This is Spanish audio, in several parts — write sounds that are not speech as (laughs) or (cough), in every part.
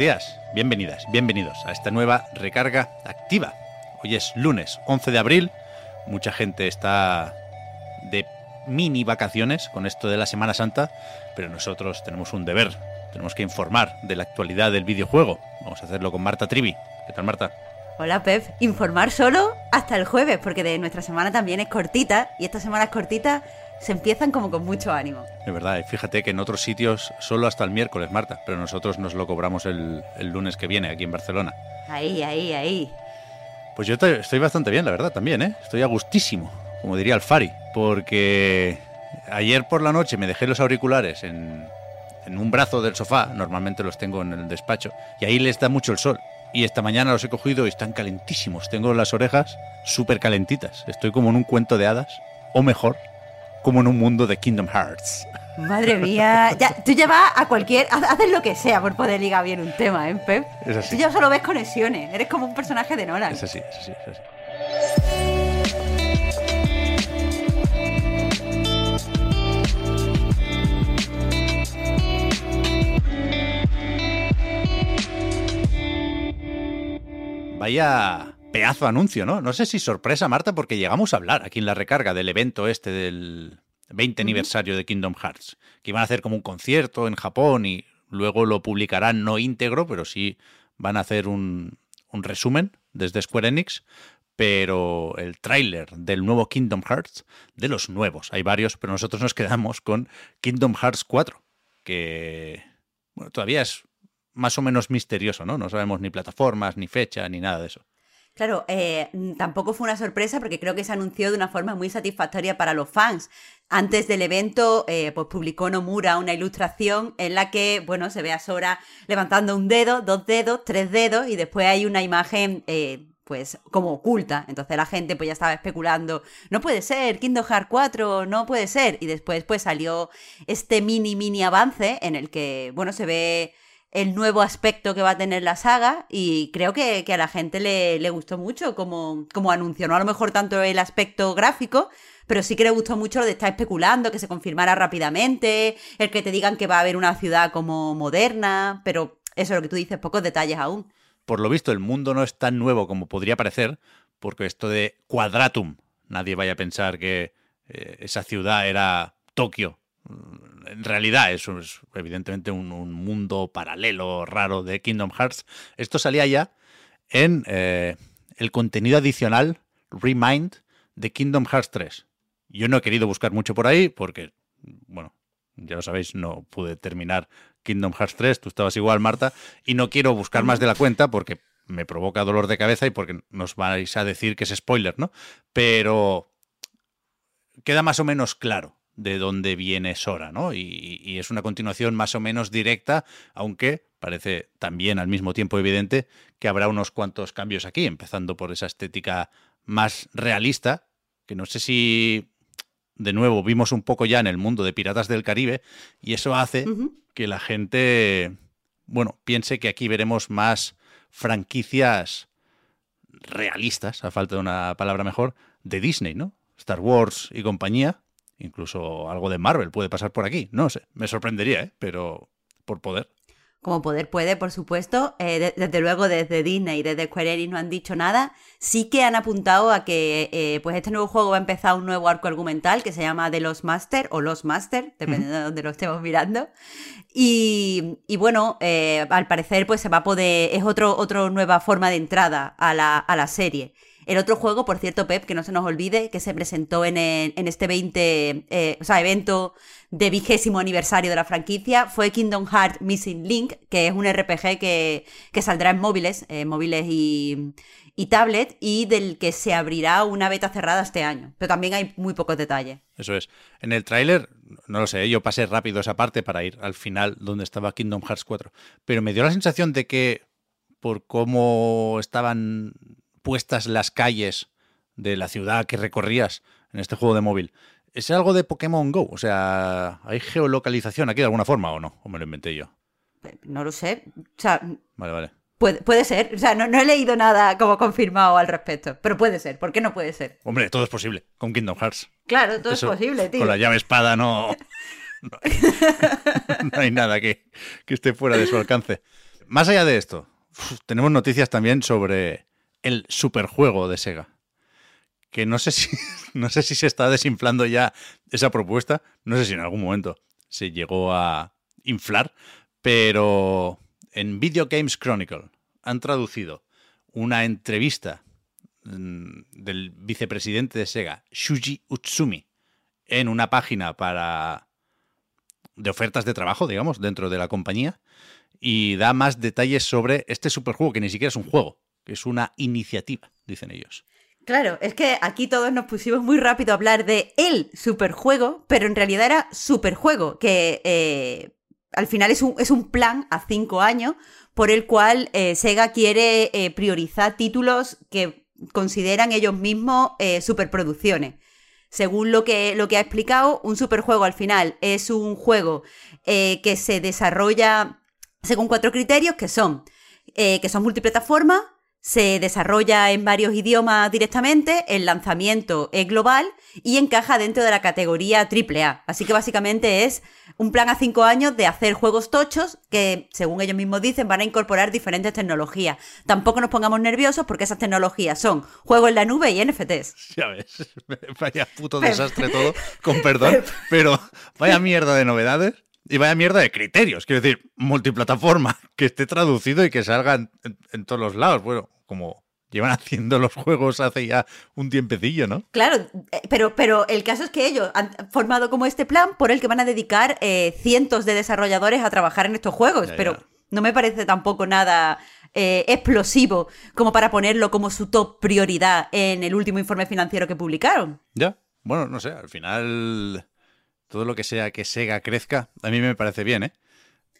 Días, bienvenidas, bienvenidos a esta nueva recarga activa. Hoy es lunes 11 de abril. Mucha gente está de mini vacaciones con esto de la Semana Santa, pero nosotros tenemos un deber. Tenemos que informar de la actualidad del videojuego. Vamos a hacerlo con Marta Trivi. ¿Qué tal, Marta? Hola Pep, informar solo hasta el jueves, porque de nuestra semana también es cortita y estas semanas cortitas se empiezan como con mucho ánimo. Es verdad, y fíjate que en otros sitios solo hasta el miércoles, Marta, pero nosotros nos lo cobramos el, el lunes que viene aquí en Barcelona. Ahí, ahí, ahí. Pues yo te- estoy bastante bien, la verdad, también, ¿eh? Estoy a gustísimo, como diría Alfari, porque ayer por la noche me dejé los auriculares en, en un brazo del sofá, normalmente los tengo en el despacho, y ahí les da mucho el sol. Y esta mañana los he cogido y están calentísimos. Tengo las orejas súper calentitas. Estoy como en un cuento de hadas, o mejor, como en un mundo de Kingdom Hearts. Madre mía, ya, tú ya vas a cualquier, ha- haces lo que sea por poder ligar bien un tema, ¿eh, Pep? Es así. Tú ya solo ves conexiones, eres como un personaje de Nolan. Es así, es así, es así. Vaya pedazo anuncio, ¿no? No sé si sorpresa, Marta, porque llegamos a hablar aquí en la recarga del evento este del 20 aniversario de Kingdom Hearts, que iban a hacer como un concierto en Japón y luego lo publicarán no íntegro, pero sí van a hacer un, un resumen desde Square Enix, pero el tráiler del nuevo Kingdom Hearts, de los nuevos, hay varios, pero nosotros nos quedamos con Kingdom Hearts 4, que bueno, todavía es más o menos misterioso, ¿no? No sabemos ni plataformas, ni fecha, ni nada de eso. Claro, eh, mm, tampoco fue una sorpresa porque creo que se anunció de una forma muy satisfactoria para los fans. Antes del evento, eh, pues publicó Nomura una ilustración en la que, bueno, se ve a Sora levantando un dedo, dos dedos, tres dedos y después hay una imagen, eh, pues, como oculta. Entonces la gente pues ya estaba especulando, no puede ser, Kingdom Hearts 4, no puede ser. Y después pues salió este mini, mini avance en el que, bueno, se ve el nuevo aspecto que va a tener la saga y creo que, a la gente le, gustó mucho como, como anunció. No a lo mejor tanto el aspecto gráfico, pero sí que le gustó mucho lo de estar especulando, que se confirmara rápidamente, el que te digan que va a haber una ciudad como moderna, pero eso es lo que tú dices, pocos detalles aún. Por lo visto, el mundo no es tan nuevo como podría parecer, porque esto de Quadratum, nadie vaya a pensar que eh, esa ciudad era Tokio. En realidad es, es evidentemente un, un mundo paralelo raro de Kingdom Hearts. Esto salía ya en eh, el contenido adicional Remind de Kingdom Hearts 3. Yo no he querido buscar mucho por ahí porque, bueno, ya lo sabéis, no pude terminar Kingdom Hearts 3, tú estabas igual, Marta, y no quiero buscar más de la cuenta porque me provoca dolor de cabeza y porque nos vais a decir que es spoiler, ¿no? Pero queda más o menos claro de dónde viene Sora, ¿no? Y, y es una continuación más o menos directa, aunque parece también al mismo tiempo evidente que habrá unos cuantos cambios aquí, empezando por esa estética más realista, que no sé si de nuevo vimos un poco ya en el mundo de Piratas del Caribe, y eso hace que la gente, bueno, piense que aquí veremos más franquicias realistas, a falta de una palabra mejor, de Disney, ¿no? Star Wars y compañía, incluso algo de Marvel puede pasar por aquí, no sé, me sorprendería, ¿eh? Pero por poder. Como poder puede, por supuesto. Eh, de- desde luego, desde Disney y desde Square Enix no han dicho nada. Sí que han apuntado a que eh, pues este nuevo juego va a empezar un nuevo arco argumental que se llama The Lost Master o Lost Master, dependiendo de dónde lo estemos mirando. Y, y bueno, eh, al parecer pues se va a poder, es otro, otra nueva forma de entrada a la, a la serie. El otro juego, por cierto, Pep, que no se nos olvide, que se presentó en, en este 20, eh, o sea, evento de vigésimo aniversario de la franquicia, fue Kingdom Hearts Missing Link, que es un RPG que, que saldrá en móviles, eh, móviles y, y tablet, y del que se abrirá una beta cerrada este año. Pero también hay muy pocos detalles. Eso es. En el tráiler, no lo sé, yo pasé rápido esa parte para ir al final donde estaba Kingdom Hearts 4, pero me dio la sensación de que por cómo estaban puestas las calles de la ciudad que recorrías en este juego de móvil. ¿Es algo de Pokémon Go? O sea, ¿hay geolocalización aquí de alguna forma o no? ¿O me lo inventé yo? No lo sé. O sea, vale, vale. Puede, puede ser. O sea, no, no, he leído nada como confirmado al respecto. Pero puede ser. ¿Por qué no puede ser? Hombre, todo es posible con Kingdom Hearts. Claro, todo es posible, tío. Con la llave espada no. (laughs) No hay, (laughs) no hay nada que, que esté fuera de su alcance. Más allá de esto, tenemos noticias también sobre el superjuego de Sega. Que no sé si (laughs) no sé si se está desinflando ya esa propuesta, no sé si en algún momento se llegó a inflar, pero en Video Games Chronicle han traducido una entrevista mm, del vicepresidente de Sega, Shuji Utsumi, en una página para de ofertas de trabajo, digamos, dentro de la compañía, y da más detalles sobre este superjuego, que ni siquiera es un juego, es una iniciativa, dicen ellos. Claro, es que aquí todos nos pusimos muy rápido a hablar de el superjuego, pero en realidad era superjuego, que eh, al final es un, es un, plan a cinco años por el cual eh, Sega quiere eh, priorizar títulos que consideran ellos mismos superproducciones. Según lo que, lo que ha explicado, un superjuego al final es un juego que se desarrolla según cuatro criterios que son que son multiplataformas, se desarrolla en varios idiomas directamente, el lanzamiento es global y encaja dentro de la categoría AAA. Así que básicamente es un plan a cinco años de hacer juegos tochos que, según ellos mismos dicen, van a incorporar diferentes tecnologías. Tampoco nos pongamos nerviosos porque esas tecnologías son juegos en la nube y NFTs. (laughs) Ya ves, (laughs) vaya puto desastre todo, con (laughs) perdón, pero vaya mierda de novedades. Y vaya mierda de criterios, quiero decir, multiplataforma, (laughs) que esté traducido y que salga en, en, en todos los lados. Bueno, como llevan (laughs) haciendo los juegos hace ya un tiempecillo, ¿no? Claro, pero, pero el caso es que ellos han formado como este plan por el que van a dedicar eh, cientos de desarrolladores a trabajar en estos juegos, ya, pero ya. no me parece tampoco nada eh, explosivo como para ponerlo como su top prioridad en el último informe financiero que publicaron. Ya, bueno, no sé, al final todo lo que sea que Sega crezca, a mí me parece bien, ¿eh?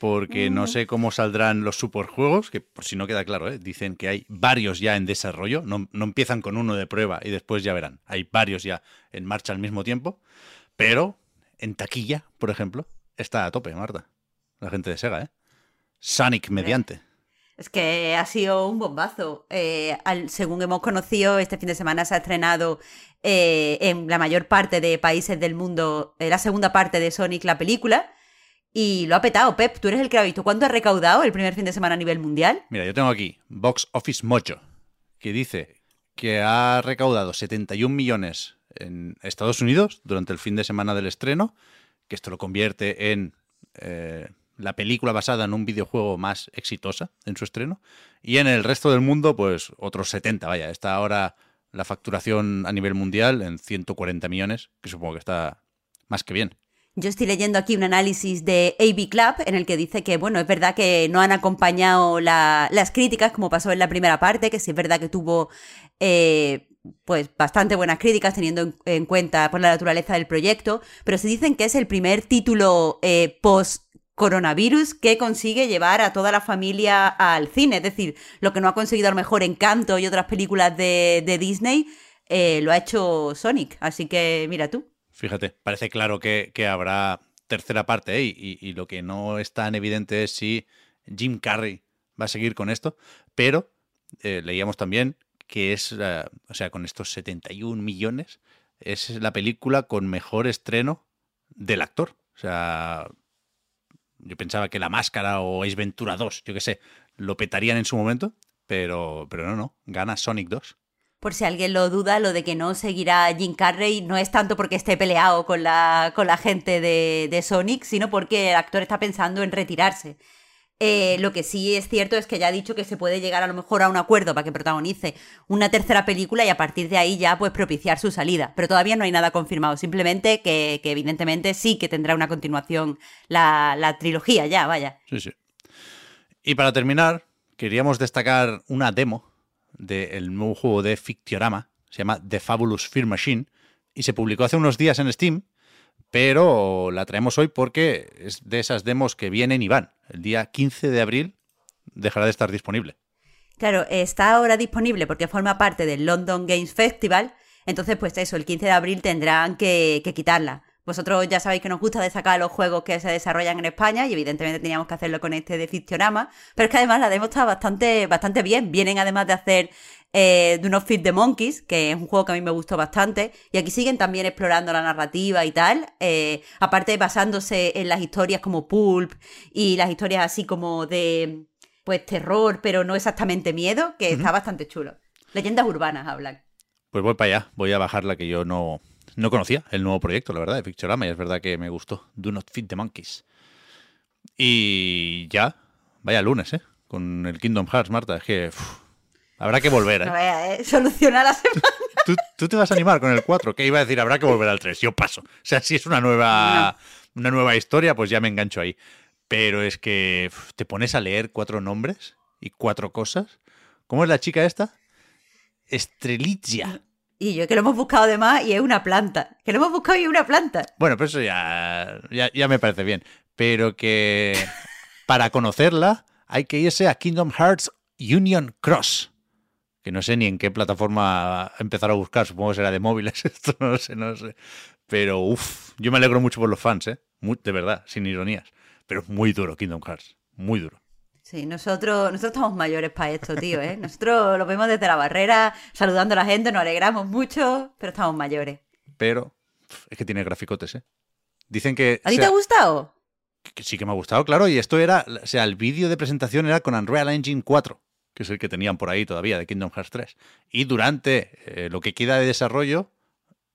Porque no sé cómo saldrán los superjuegos, que por si no queda claro, ¿eh? dicen que hay varios ya en desarrollo, no, no, empiezan con uno de prueba y después ya verán, hay varios ya en marcha al mismo tiempo, pero en taquilla, por ejemplo, está a tope, Marta, la gente de Sega, ¿eh? Sonic mediante. Es que ha sido un bombazo. Eh, según hemos conocido, este fin de semana se ha estrenado eh, en la mayor parte de países del mundo eh, la segunda parte de Sonic, la película. Y lo ha petado, Pep. Tú eres el que lo ha visto. ¿Cuánto ha recaudado el primer fin de semana a nivel mundial? Mira, yo tengo aquí Box Office Mojo, que dice que ha recaudado 71 millones en Estados Unidos durante el fin de semana del estreno, que esto lo convierte en la película basada en un videojuego más exitosa en su estreno. Y en el resto del mundo, pues otros 70, vaya. Está ahora la facturación a nivel mundial en 140 millones, que supongo que está más que bien. Yo estoy leyendo aquí un análisis de AB Club en el que dice que, bueno, es verdad que no han acompañado la, las críticas como pasó en la primera parte, que sí es verdad que tuvo eh, pues bastante buenas críticas teniendo en, en, cuenta por la naturaleza del proyecto, pero se dicen que es el primer título eh, post coronavirus que consigue llevar a toda la familia al cine, es decir, lo que no ha conseguido a lo mejor Encanto y otras películas de, Disney, eh, lo ha hecho Sonic, así que mira tú. Fíjate, parece claro que, habrá tercera parte ¿eh? y, lo que no es tan evidente es si Jim Carrey va a seguir con esto, pero eh, leíamos también que es, o sea, con estos 71 millones, es la película con mejor estreno del actor. O sea, yo pensaba que La Máscara o Ace Ventura 2, yo qué sé, lo petarían en su momento, pero, pero no, no, gana Sonic 2 por si alguien lo duda, lo de que no seguirá Jim Carrey no es tanto porque esté peleado con la, con la gente de, de, Sonic, sino porque el actor está pensando en retirarse. Eh, lo que sí es cierto es que ya ha dicho que se puede llegar a lo mejor a un acuerdo para que protagonice una tercera película y a partir de ahí ya pues propiciar su salida. Pero todavía no hay nada confirmado, simplemente que, evidentemente sí que tendrá una continuación la, trilogía ya, vaya. Sí, sí. Y para terminar, queríamos destacar una demo del nuevo juego de Fictiorama, se llama The Fabulous Fear Machine, y se publicó hace unos días en Steam, pero la traemos hoy porque es de esas demos que vienen y van. El día 15 de abril dejará de estar disponible. Claro, está ahora disponible porque forma parte del London Games Festival, entonces pues eso, el 15 de abril tendrán que, quitarla. Vosotros ya sabéis que nos gusta destacar los juegos que se desarrollan en España y evidentemente teníamos que hacerlo con este de Fictionama, pero es que además la demo está bastante, bastante bien. Vienen además de hacer eh, de unos Fit the Monkeys, que es un juego que a mí me gustó bastante. Y aquí siguen también explorando la narrativa y tal. Eh, aparte basándose en las historias como Pulp y las historias así como de pues terror, pero no exactamente miedo, que está bastante chulo. Leyendas urbanas hablan. Pues voy para allá, voy a bajar la que yo no, no conocía, el nuevo proyecto, la verdad, de Picturama, y es verdad que me gustó. Do Not Fit the Monkeys. Y ya, vaya lunes, ¿eh? Con el Kingdom Hearts, Marta, es que... Habrá que volver, ¿eh? eh solucionar la semana. (laughs) ¿Tú, te vas a animar con el 4, que iba a decir, habrá que volver al 3. Yo paso. O sea, si es una nueva, una nueva historia, pues ya me engancho ahí. Pero es que te pones a leer cuatro nombres y cuatro cosas. ¿Cómo es la chica esta? Estrelitzia. Y yo que lo hemos buscado además y es una planta. Que lo hemos buscado y es una planta. Bueno, pues eso ya, ya, ya me parece bien. Pero que para conocerla hay que irse a Kingdom Hearts Union Cross que no sé ni en qué plataforma empezar a buscar, supongo que será de móviles, (laughs) esto no sé, no sé. Pero uff, yo me alegro mucho por los fans, ¿eh? de verdad, sin ironías. Pero es muy duro Kingdom Hearts, muy duro. Sí, nosotros, nosotros estamos mayores para esto, tío, ¿eh? Nosotros lo vemos desde la barrera, saludando a la gente, nos alegramos mucho, pero estamos mayores. Pero es que tiene graficotes, ¿eh? Dicen que... ¿A ti te ha gustado? Sí que me ha gustado, claro, y esto era, o sea, el vídeo de presentación era con Unreal Engine 4 que es el que tenían por ahí todavía de Kingdom Hearts 3. Y durante eh, lo que queda de desarrollo,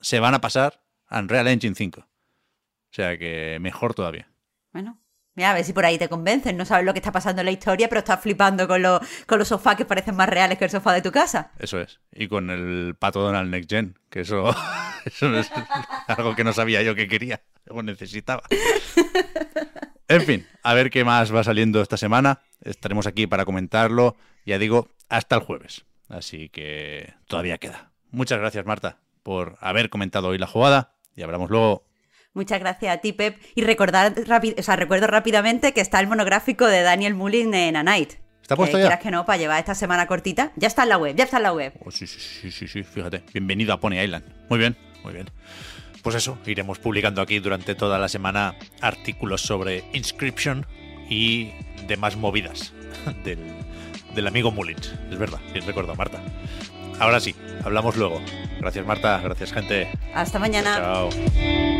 se van a pasar a Unreal Engine 5. O sea que mejor todavía. Bueno, mira, a ver si por ahí te convencen. No sabes lo que está pasando en la historia, pero estás flipando con, con los sofás que parecen más reales que el sofá de tu casa. Eso es. Y con el pato Donald Next Gen, que eso, (laughs) eso es algo que no sabía yo que quería o necesitaba. En fin, a ver qué más va saliendo esta semana. Estaremos aquí para comentarlo ya digo, hasta el jueves. Así que todavía queda. Muchas gracias, Marta, por haber comentado hoy la jugada y hablamos luego. Muchas gracias a ti, Pep. Y recordar o sea, recuerdo rápidamente que está el monográfico de Daniel Mullin en A Night. ¿Está puesto ya? que no, para llevar esta semana cortita. Ya está en la web, ya está en la web. Oh, sí, sí, sí, sí, fíjate. Bienvenido a Pony Island. Muy bien, muy bien. Pues eso, iremos publicando aquí durante toda la semana artículos sobre Inscription y demás movidas (laughs) del, del amigo Mullins. Es verdad, bien recuerdo, Marta. Ahora sí, hablamos luego. Gracias, Marta. Gracias, gente. Hasta mañana. Chao.